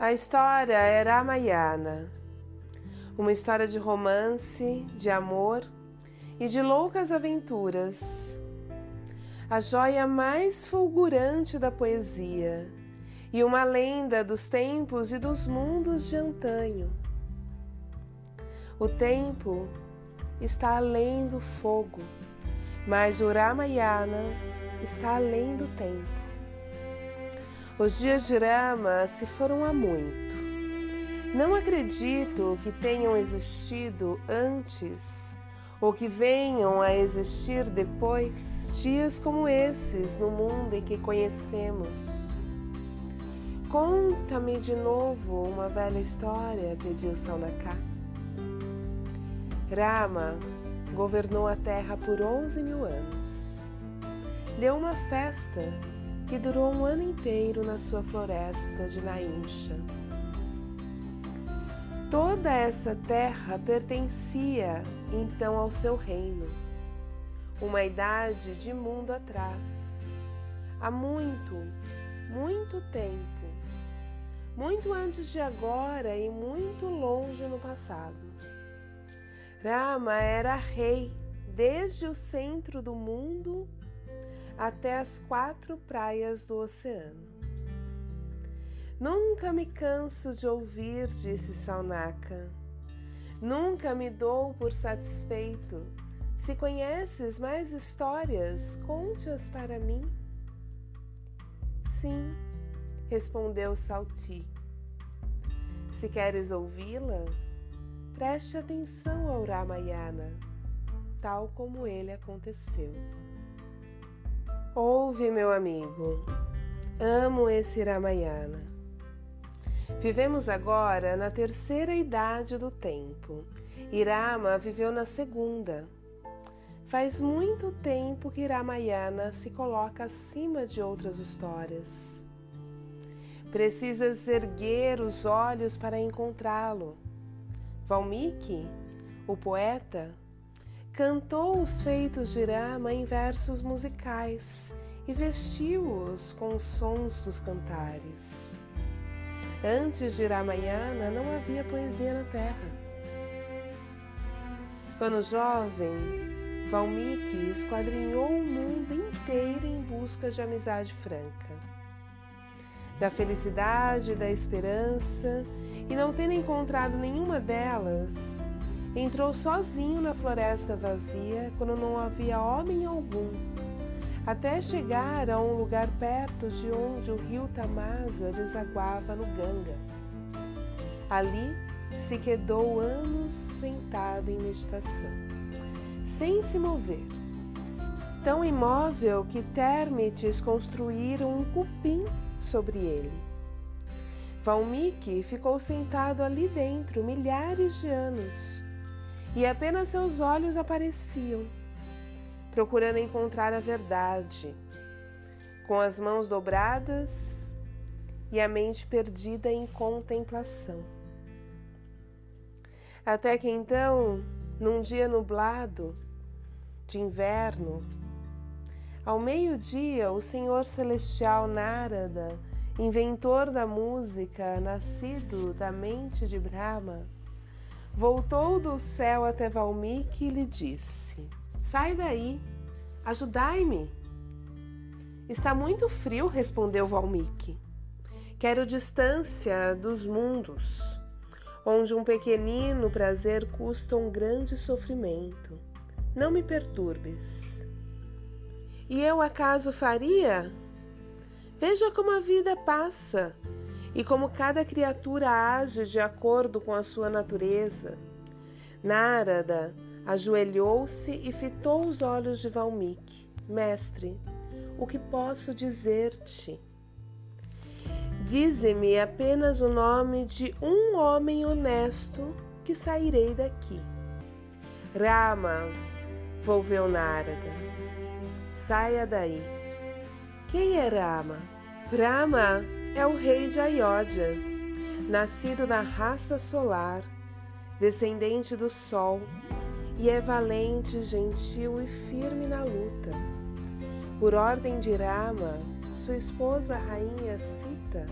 A história é Ramayana, uma história de romance, de amor e de loucas aventuras. A joia mais fulgurante da poesia e uma lenda dos tempos e dos mundos de antanho. O tempo está além do fogo, mas o Ramayana está além do tempo. Os dias de Rama se foram há muito. Não acredito que tenham existido antes ou que venham a existir depois dias como esses no mundo em que conhecemos. Conta-me de novo uma velha história, pediu Saunaka. Rama governou a terra por 11 mil anos. Deu uma festa que durou um ano inteiro na sua floresta de Naincha. Toda essa terra pertencia então ao seu reino, uma idade de mundo atrás, há muito, muito tempo, muito antes de agora e muito longe no passado. Rama era rei desde o centro do mundo até as quatro praias do oceano. Nunca me canso de ouvir, disse Saunaka. Nunca me dou por satisfeito. Se conheces mais histórias, conte-as para mim. Sim, respondeu Salti. Se queres ouvi-la, preste atenção ao Ramayana, tal como ele aconteceu. Ouve, meu amigo, amo esse Ramayana. Vivemos agora na terceira idade do tempo. Irama viveu na segunda. Faz muito tempo que Ramayana se coloca acima de outras histórias. Precisas erguer os olhos para encontrá-lo. Valmiki, o poeta, cantou os feitos de Rama em versos musicais e vestiu-os com os sons dos cantares. Antes de Ramayana não havia poesia na terra. Quando jovem, Valmiki esquadrinhou o mundo inteiro em busca de amizade franca, da felicidade da esperança, e não tendo encontrado nenhuma delas, Entrou sozinho na floresta vazia quando não havia homem algum, até chegar a um lugar perto de onde o rio Tamasa desaguava no Ganga. Ali se quedou anos sentado em meditação, sem se mover, tão imóvel que Termites construíram um cupim sobre ele. Valmiki ficou sentado ali dentro milhares de anos e apenas seus olhos apareciam, procurando encontrar a verdade, com as mãos dobradas e a mente perdida em contemplação. Até que então, num dia nublado de inverno, ao meio-dia, o Senhor Celestial Narada, inventor da música, nascido da mente de Brahma, Voltou do céu até Valmiki e lhe disse: Sai daí, ajudai-me. Está muito frio, respondeu Valmiki. Quero distância dos mundos, onde um pequenino prazer custa um grande sofrimento. Não me perturbes. E eu acaso faria? Veja como a vida passa e como cada criatura age de acordo com a sua natureza. Narada ajoelhou-se e fitou os olhos de Valmiki. Mestre, o que posso dizer-te? Dize-me apenas o nome de um homem honesto que sairei daqui. Rama, volveu Narada. Saia daí. Quem é Rama? Rama é o rei de Ayodhya, nascido da raça solar, descendente do sol, e é valente, gentil e firme na luta. Por ordem de Rama, sua esposa a rainha Sita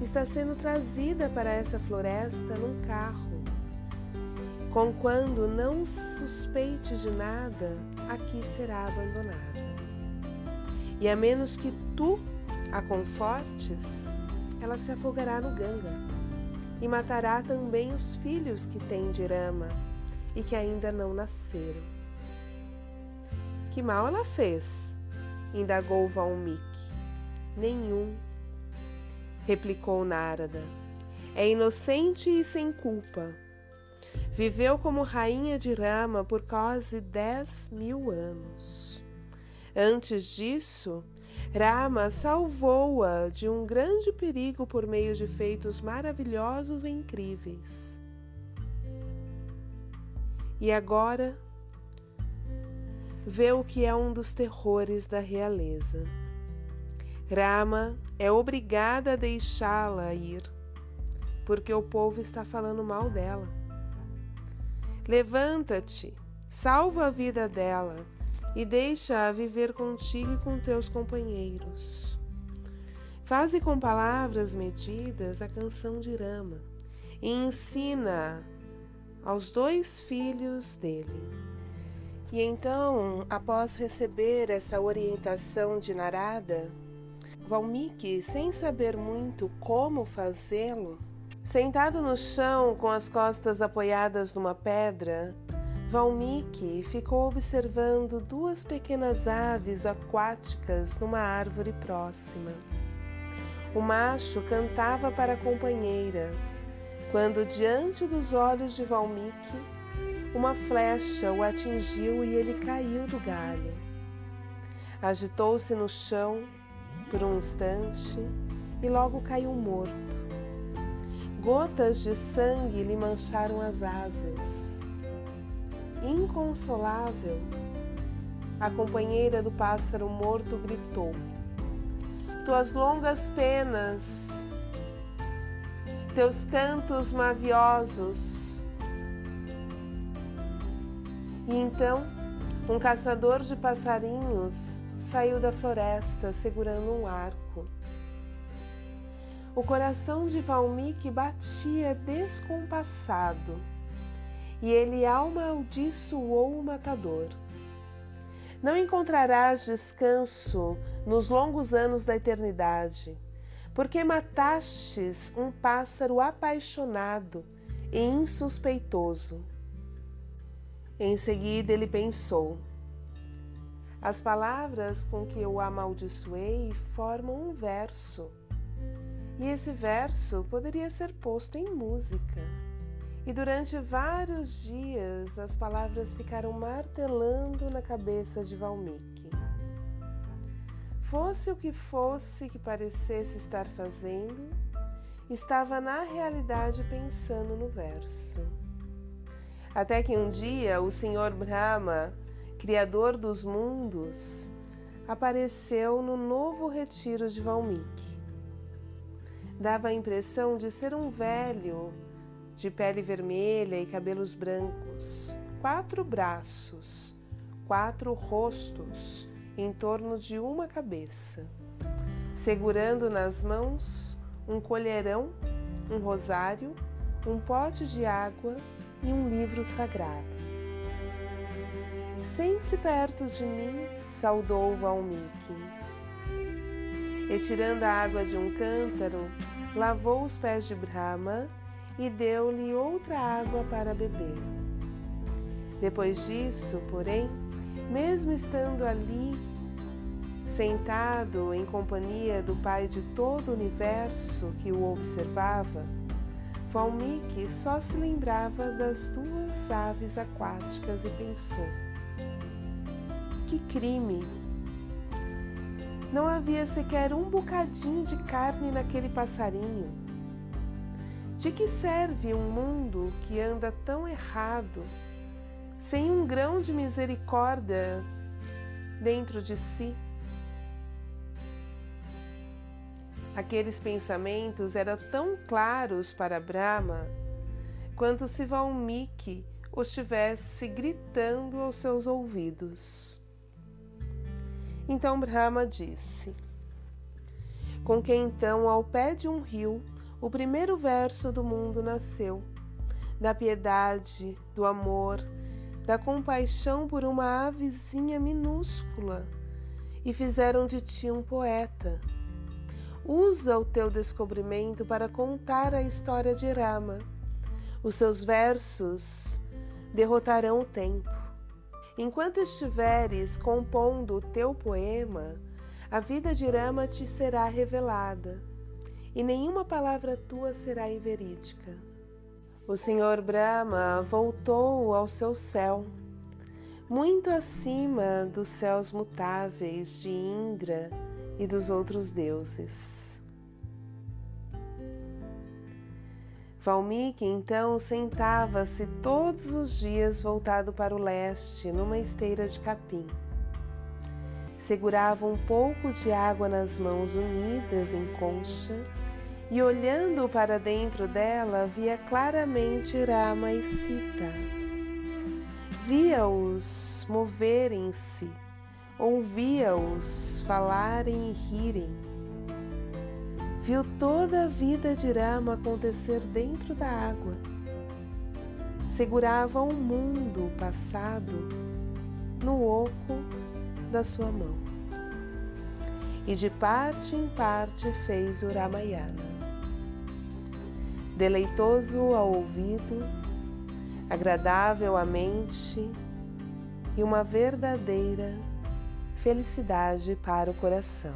está sendo trazida para essa floresta num carro. Com quando não suspeite de nada, aqui será abandonada. E a menos que tu a confortes, ela se afogará no Ganga e matará também os filhos que tem de Rama e que ainda não nasceram. Que mal ela fez? indagou Valmiki. Nenhum, replicou Narada. É inocente e sem culpa. Viveu como rainha de Rama por quase dez mil anos. Antes disso, Rama salvou-a de um grande perigo por meio de feitos maravilhosos e incríveis. E agora vê o que é um dos terrores da realeza. Rama é obrigada a deixá-la ir, porque o povo está falando mal dela. Levanta-te, salva a vida dela e deixa-a viver contigo e com teus companheiros. Faze com palavras medidas a canção de Rama e ensina aos dois filhos dele. E então, após receber essa orientação de Narada, Valmiki, sem saber muito como fazê-lo, sentado no chão com as costas apoiadas numa pedra, Valmiki ficou observando duas pequenas aves aquáticas numa árvore próxima. O macho cantava para a companheira, quando, diante dos olhos de Valmiki, uma flecha o atingiu e ele caiu do galho. Agitou-se no chão por um instante e logo caiu morto. Gotas de sangue lhe mancharam as asas inconsolável, a companheira do pássaro morto gritou: Tuas longas penas, teus cantos maviosos. E então, um caçador de passarinhos saiu da floresta segurando um arco. O coração de Valmiki batia descompassado e ele amaldiçoou o matador. Não encontrarás descanso nos longos anos da eternidade, porque matastes um pássaro apaixonado e insuspeitoso. Em seguida ele pensou: As palavras com que eu amaldiçoei formam um verso, e esse verso poderia ser posto em música. E durante vários dias as palavras ficaram martelando na cabeça de Valmiki. Fosse o que fosse que parecesse estar fazendo, estava na realidade pensando no verso. Até que um dia o Senhor Brahma, Criador dos mundos, apareceu no novo retiro de Valmiki. Dava a impressão de ser um velho de pele vermelha e cabelos brancos, quatro braços, quatro rostos em torno de uma cabeça, segurando nas mãos um colherão, um rosário, um pote de água e um livro sagrado. Sente-se perto de mim, saudou Valmiki. E tirando a água de um cântaro, lavou os pés de Brahma e deu-lhe outra água para beber. Depois disso, porém, mesmo estando ali, sentado em companhia do Pai de todo o universo que o observava, Valmiki só se lembrava das duas aves aquáticas e pensou: Que crime! Não havia sequer um bocadinho de carne naquele passarinho. De que serve um mundo que anda tão errado, sem um grão de misericórdia dentro de si? Aqueles pensamentos eram tão claros para Brahma quanto se Valmiki os estivesse gritando aos seus ouvidos. Então Brahma disse: com quem então, ao pé de um rio, o primeiro verso do mundo nasceu, da piedade, do amor, da compaixão por uma avezinha minúscula, e fizeram de ti um poeta. Usa o teu descobrimento para contar a história de Rama. Os seus versos derrotarão o tempo. Enquanto estiveres compondo o teu poema, a vida de Rama te será revelada, e nenhuma palavra tua será inverídica. O Senhor Brahma voltou ao seu céu, muito acima dos céus mutáveis de Indra e dos outros deuses. Valmiki então sentava-se todos os dias voltado para o leste, numa esteira de capim segurava um pouco de água nas mãos unidas em concha e, olhando para dentro dela, via claramente Rama e Sita. Via-os moverem-se, ouvia-os falarem e rirem. Viu toda a vida de Rama acontecer dentro da água. Segurava um mundo passado no oco da sua mão. E de parte em parte fez o Ramayana. Deleitoso ao ouvido, agradável à mente e uma verdadeira felicidade para o coração.